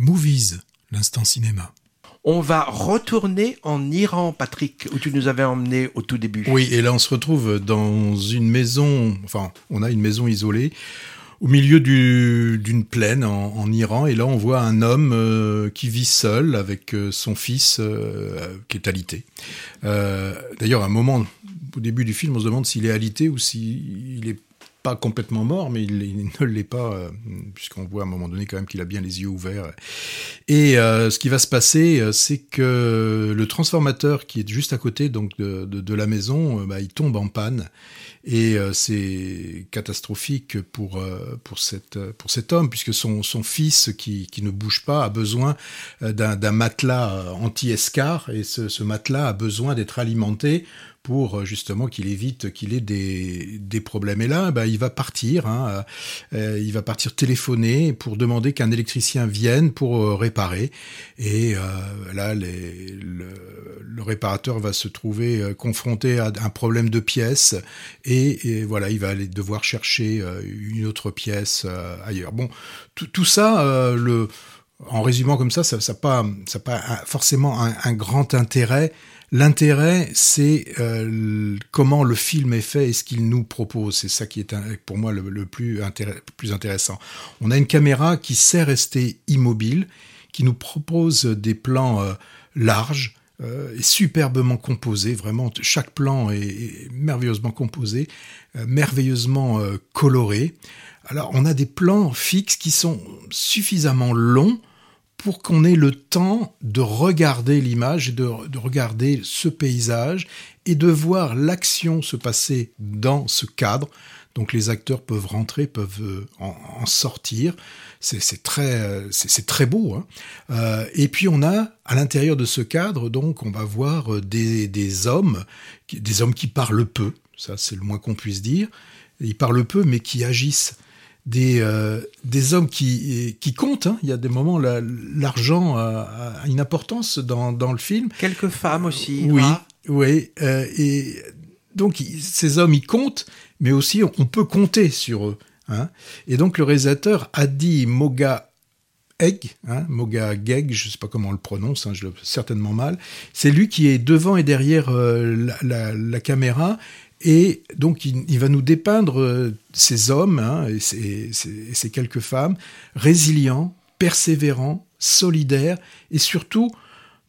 Movies, l'instant cinéma. On va retourner en Iran, Patrick, où tu nous avais emmené au tout début. Oui, et là on se retrouve dans une maison, enfin on a une maison isolée au milieu d'une plaine en, Iran, et là on voit un homme euh, qui vit seul avec euh, son fils euh, qui est alité. D'ailleurs, à un moment, au début du film, on se demande s'il est alité ou s'il est pas complètement mort, mais il, ne l'est pas, euh, puisqu'on voit à un moment donné quand même qu'il a bien les yeux ouverts. Et euh, ce qui va se passer, euh, c'est que le transformateur qui est juste à côté donc de, la maison, bah, il tombe en panne. Et c'est catastrophique pour, pour, cette, pour cet homme, puisque son, son fils, qui, qui ne bouge pas, a besoin d'un matelas anti-escar, et ce, ce matelas a besoin d'être alimenté pour euh, justement qu'il évite qu'il ait des, problèmes. Et là, bah, il va partir, hein, euh, il va partir téléphoner pour demander qu'un électricien vienne pour euh, réparer. Et là, le, réparateur va se trouver confronté à un problème de pièce et, voilà, il va aller devoir chercher une autre pièce ailleurs. Bon, tout, ça, en résumant comme ça, ça n'a pas, forcément un, grand intérêt L'intérêt, c'est euh, comment le film est fait et ce qu'il nous propose. C'est ça qui est pour moi le, plus, intéressant. On a une caméra qui sait rester immobile, qui nous propose des plans euh, larges, euh, superbement composés. Vraiment, chaque plan est, merveilleusement composé, merveilleusement coloré. Alors, on a des plans fixes qui sont suffisamment longs pour qu'on ait le temps de regarder l'image et de, regarder ce paysage et de voir l'action se passer dans ce cadre. Donc les acteurs peuvent rentrer, peuvent euh, en, sortir. C'est très, euh, c'est très beau. Hein. Euh, et puis on a à l'intérieur de ce cadre, donc on va voir des, des hommes, des hommes qui parlent peu. Ça c'est le moins qu'on puisse dire. Ils parlent peu, mais qui agissent des, euh, des hommes qui, qui comptent. Hein. Il y a des moments, l'argent a, une importance dans, dans, le film. Quelques femmes aussi. Oui, oui. Euh, et donc, ces hommes, ils comptent, mais aussi on, peut compter sur eux. Hein. Et donc, le réalisateur a dit Moga Hein, Moga Geg, je ne sais pas comment on le prononce, hein, je le certainement mal. C'est lui qui est devant et derrière euh, la, la, caméra et donc, il, va nous dépeindre euh, ces hommes hein, et, ces, quelques femmes résilients, persévérants, solidaires et surtout,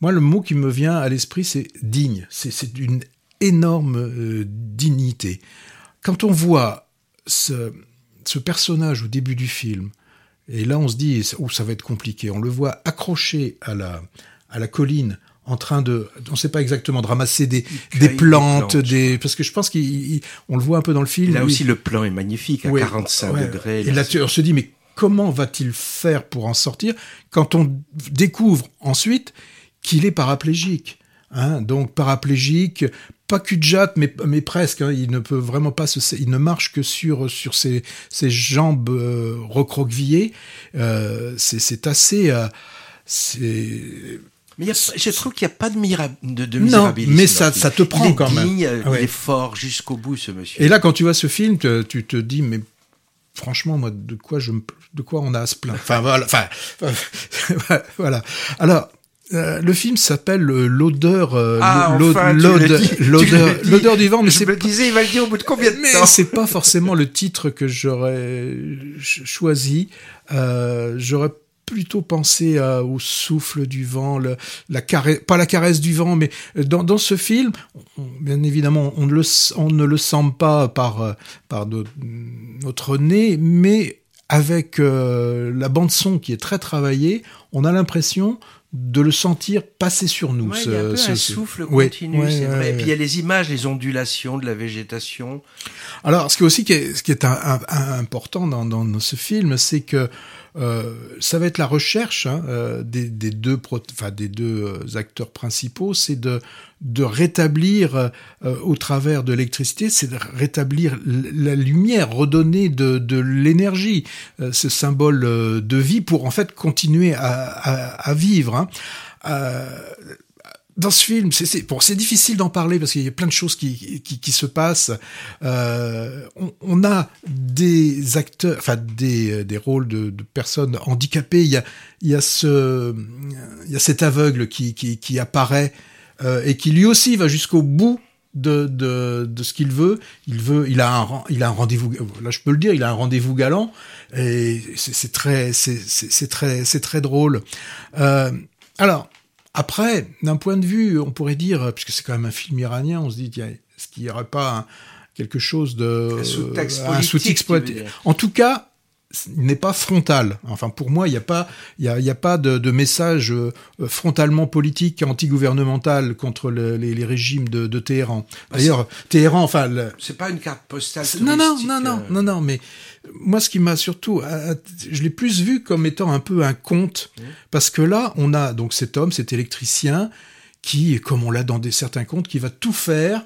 moi, le mot qui me vient à l'esprit, c'est digne. C'est d'une énorme euh, dignité. Quand on voit ce, personnage au début du film, et là on se dit, oh, ça va être compliqué, on le voit accroché à la, à la colline en train de, on ne sait pas exactement, de ramasser des, des plantes, des, parce que je pense qu'on le voit un peu dans le film. Là aussi, le plan est magnifique, à 45 degrés. Et là, on se dit, mais comment va-t-il faire pour en sortir quand on découvre ensuite qu'il est paraplégique hein Donc, paraplégique, pas cul de jatte, mais, mais presque. Hein, il ne peut vraiment pas se, il ne marche que sur sur ses, ses jambes euh, recroquevillées. Euh, c'est assez, euh, c'est mais je trouve qu'il n'y a pas de, mira, de, de Non, mais ça, ça te prend quand même. Il est fort jusqu'au bout, ce monsieur. Et là, quand tu vois ce film, tu te dis, mais franchement, moi, de quoi je de quoi on a à se plaindre? Enfin voilà. Enfin voilà. Alors. Euh, le film s'appelle l'odeur, euh, ah, l'odeur, l'odeur du vent. Mais je me disais, il va le dire au bout de combien de mais temps c'est pas forcément le titre que j'aurais choisi. Euh, j'aurais plutôt penser au souffle du vent, la caresse, pas la caresse du vent, mais dans, dans ce film, bien évidemment, on ne, le, on ne le sent pas par, par notre nez, mais avec euh, la bande son qui est très travaillée, on a l'impression de le sentir passer sur nous. il y a un, peu un souffle continu, c'est vrai. Et puis il y a les images, les ondulations de la végétation. Alors, ce qui est aussi qui est, ce qui est important dans, dans, ce film, c'est que euh, ça va être la recherche hein, euh, des, deux, euh, acteurs principaux, c'est de, rétablir au travers de l'électricité, c'est de rétablir la lumière, redonner de, l'énergie, ce symbole de vie pour en fait continuer à vivre. Hein dans ce film, c'est difficile d'en parler parce qu'il y a plein de choses qui, se passent. Euh, on, a des acteurs, enfin des, des rôles de, personnes handicapées. Il y a, ce, il y a cet aveugle qui, apparaît euh, et qui lui aussi va jusqu'au bout de, ce qu'il veut. Il veut, il a un, rendez-vous. Là, je peux le dire, il a un rendez-vous galant et c'est très, c'est très, c'est très drôle. Euh, alors après, d'un point de vue, on pourrait dire, puisque c'est quand même un film iranien, on se dit, est-ce qu'il n'y aurait pas quelque chose de un sous-texte En tout cas, n'est pas frontal. Enfin, pour moi, il n'y a pas, il y a, y a, pas de, de, message euh, frontalement politique, anti-gouvernemental contre le, les, les, régimes de, de Téhéran. Bah, D'ailleurs, Téhéran, enfin, le... c'est pas une carte postale. Non, non, non, non, euh. non, non, mais moi, ce qui m'a surtout, je l'ai plus vu comme étant un peu un conte, mmh. parce que là, on a donc cet homme, cet électricien, qui, comme on l'a dans des, certains contes, qui va tout faire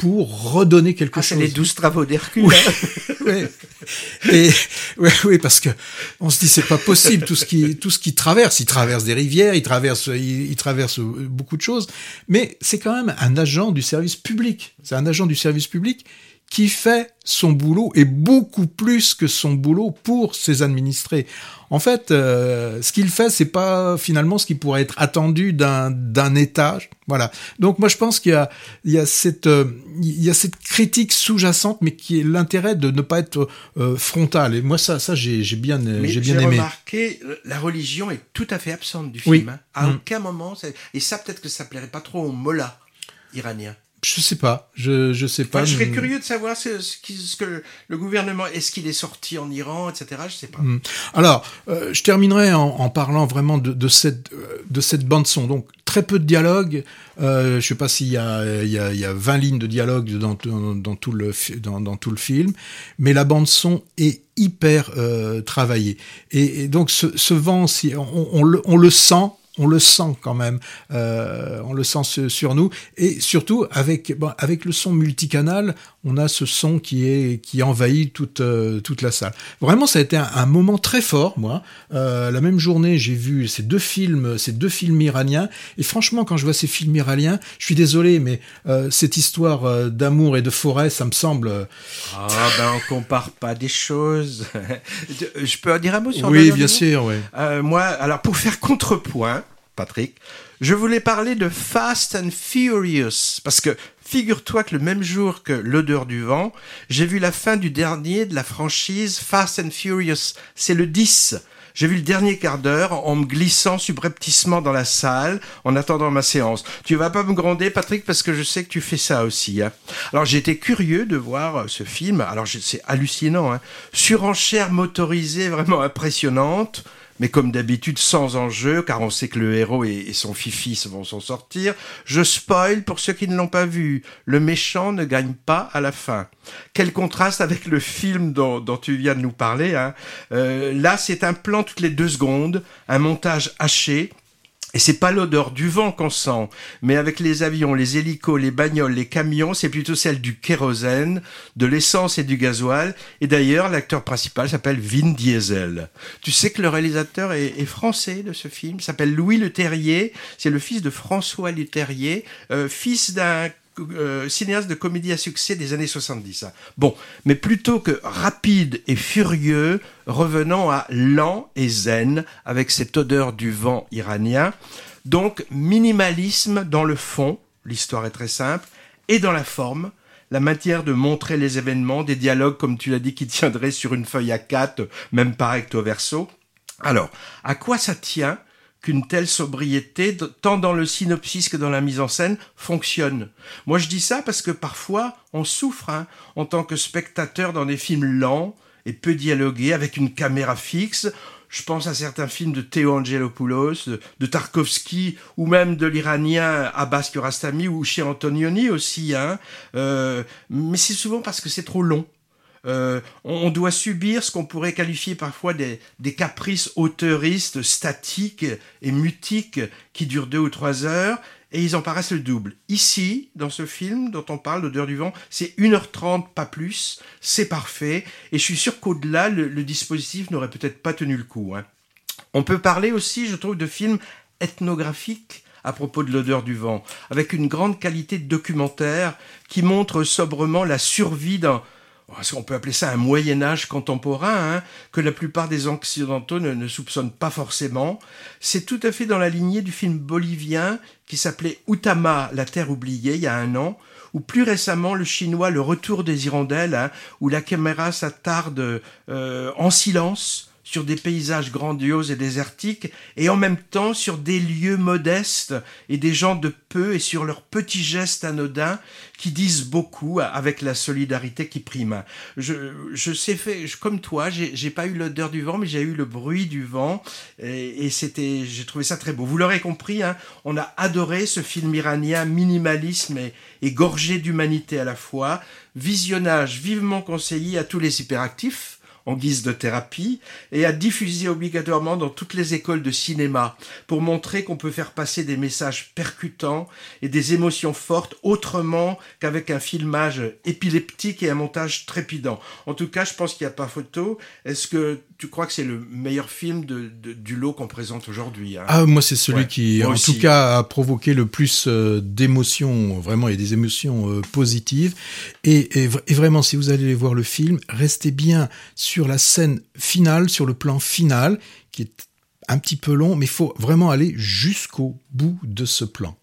pour redonner quelque ah, chose. C'est les douze travaux d'Hercule. Oui, oui. Et oui, oui, parce que on se dit c'est pas possible tout ce qui tout ce qui traverse. Il traverse des rivières, il traverse il, il traverse beaucoup de choses, mais c'est quand même un agent du service public. C'est un agent du service public qui fait son boulot et beaucoup plus que son boulot pour ses administrés. En fait, euh, ce qu'il fait, c'est pas finalement ce qui pourrait être attendu d'un d'un État. Voilà. Donc moi, je pense qu'il y a il y a cette euh, il y a cette critique sous-jacente, mais qui est l'intérêt de ne pas être euh, frontal. Et moi, ça ça j'ai j'ai bien j'ai bien aimé. remarqué, la religion est tout à fait absente du film. Hein. À mm. aucun moment, et ça peut-être que ça plairait pas trop aux mollahs iraniens. Je sais pas, je je sais pas. je serais curieux de savoir ce, ce, ce, que le gouvernement est-ce qu'il est sorti en Iran, etc. Je sais pas. Hmm. Alors, euh, je terminerai en, en, parlant vraiment de, de cette euh, de cette bande son. Donc très peu de dialogue. Euh, je sais pas s'il y a il y a, il y a 20 lignes de dialogue dans, dans, dans tout le dans, dans, tout le film, mais la bande son est hyper euh, travaillée. Et, et, donc ce, ce vent, si on, on, le, on le sent on le sent quand même, euh, on le sent sur nous, et surtout avec bon, avec le son multicanal, on a ce son qui est qui envahit toute euh, toute la salle. Vraiment, ça a été un, moment très fort, moi. Euh, la même journée, j'ai vu ces deux films, ces deux films iraniens, et franchement, quand je vois ces films iraniens, je suis désolé, mais cette histoire d'amour et de forêt, ça me semble. Ah ben, on compare pas des choses. je peux en dire un mot sur Oui, bien sûr, oui. moi, alors pour faire contrepoint. Patrick, je voulais parler de Fast and Furious, parce que figure-toi que le même jour que L'odeur du vent, j'ai vu la fin du dernier de la franchise Fast and Furious. C'est le 10. J'ai vu le dernier quart d'heure en me glissant subrepticement dans la salle en attendant ma séance. Tu vas pas me gronder, Patrick, parce que je sais que tu fais ça aussi. Hein. Alors j'étais curieux de voir euh, ce film. Alors c'est hallucinant. Hein. Surenchère motorisée vraiment impressionnante mais comme d'habitude sans enjeu, car on sait que le héros et, son fifi vont s'en sortir. Je spoil pour ceux qui ne l'ont pas vu. Le méchant ne gagne pas à la fin. Quel contraste avec le film dont, tu viens de nous parler. Hein. Euh, là, c'est un plan toutes les deux secondes, un montage haché, et c'est pas l'odeur du vent qu'on sent, mais avec les avions, les hélicos, les bagnoles, les camions, c'est plutôt celle du kérosène, de l'essence et du gasoil. Et d'ailleurs, l'acteur principal s'appelle Vin Diesel. Tu sais que le réalisateur est, français de ce film, s'appelle Louis Le Terrier. C'est le fils de François Le Terrier, euh, fils d'un euh, cinéaste de comédie à succès des années 70. Hein. Bon, mais plutôt que rapide et furieux, revenons à lent et zen avec cette odeur du vent iranien. Donc minimalisme dans le fond, l'histoire est très simple, et dans la forme, la matière de montrer les événements, des dialogues comme tu l'as dit qui tiendraient sur une feuille à quatre, même par recto verso. Alors, à quoi ça tient qu'une telle sobriété, tant dans le synopsis que dans la mise en scène, fonctionne. Moi, je dis ça parce que parfois, on souffre hein, en tant que spectateur dans des films lents et peu dialogués, avec une caméra fixe. Je pense à certains films de Theo Angelopoulos, de, Tarkovsky, ou même de l'Iranien Abbas Kiarostami ou chez Antonioni aussi. Hein. Euh, mais c'est souvent parce que c'est trop long. Euh, on doit subir ce qu'on pourrait qualifier parfois des, caprices auteuristes, statiques et mutiques qui durent deux ou trois heures, et ils en paraissent le double. Ici, dans ce film dont on parle, L'odeur du vent, c'est 1h30, pas plus, c'est parfait, et je suis sûr qu'au-delà, le, dispositif n'aurait peut-être pas tenu le coup. Hein. On peut parler aussi, je trouve, de films ethnographiques à propos de l'odeur du vent, avec une grande qualité de documentaire qui montre sobrement la survie d'un on peut appeler ça un Moyen Âge contemporain, hein, que la plupart des Occidentaux ne, ne, soupçonnent pas forcément? C'est tout à fait dans la lignée du film bolivien qui s'appelait Utama, la terre oubliée, il y a un an, ou plus récemment le chinois Le Retour des Hirondelles, hein, où la caméra s'attarde euh, en silence sur des paysages grandioses et désertiques, et en même temps sur des lieux modestes et des gens de peu et sur leurs petits gestes anodins qui disent beaucoup avec la solidarité qui prime. Je, je sais fait, comme toi, j'ai pas eu l'odeur du vent, mais j'ai eu le bruit du vent, et, et c'était, j'ai trouvé ça très beau. Vous l'aurez compris, hein, on a adoré ce film iranien minimalisme et, et gorgé d'humanité à la fois. Visionnage vivement conseillé à tous les hyperactifs en guise de thérapie et à diffuser obligatoirement dans toutes les écoles de cinéma pour montrer qu'on peut faire passer des messages percutants et des émotions fortes autrement qu'avec un filmage épileptique et un montage trépidant. En tout cas, je pense qu'il n'y a pas photo. Est-ce que tu crois que c'est le meilleur film de, du lot qu'on présente aujourd'hui hein? Ah, moi, c'est celui qui, en tout cas, a provoqué le plus euh, d'émotions, vraiment, et des émotions euh, positives. Et, et, et, vraiment, si vous allez voir le film, restez bien sur la scène finale, sur le plan final, qui est un petit peu long, mais il faut vraiment aller jusqu'au bout de ce plan.